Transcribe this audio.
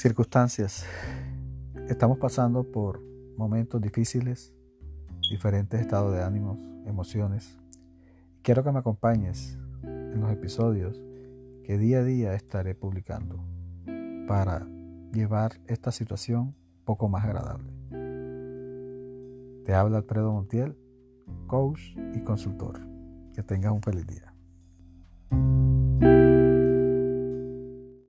circunstancias. Estamos pasando por momentos difíciles, diferentes estados de ánimos, emociones. Quiero que me acompañes en los episodios que día a día estaré publicando para llevar esta situación poco más agradable. Te habla Alfredo Montiel, coach y consultor. Que tengas un feliz día.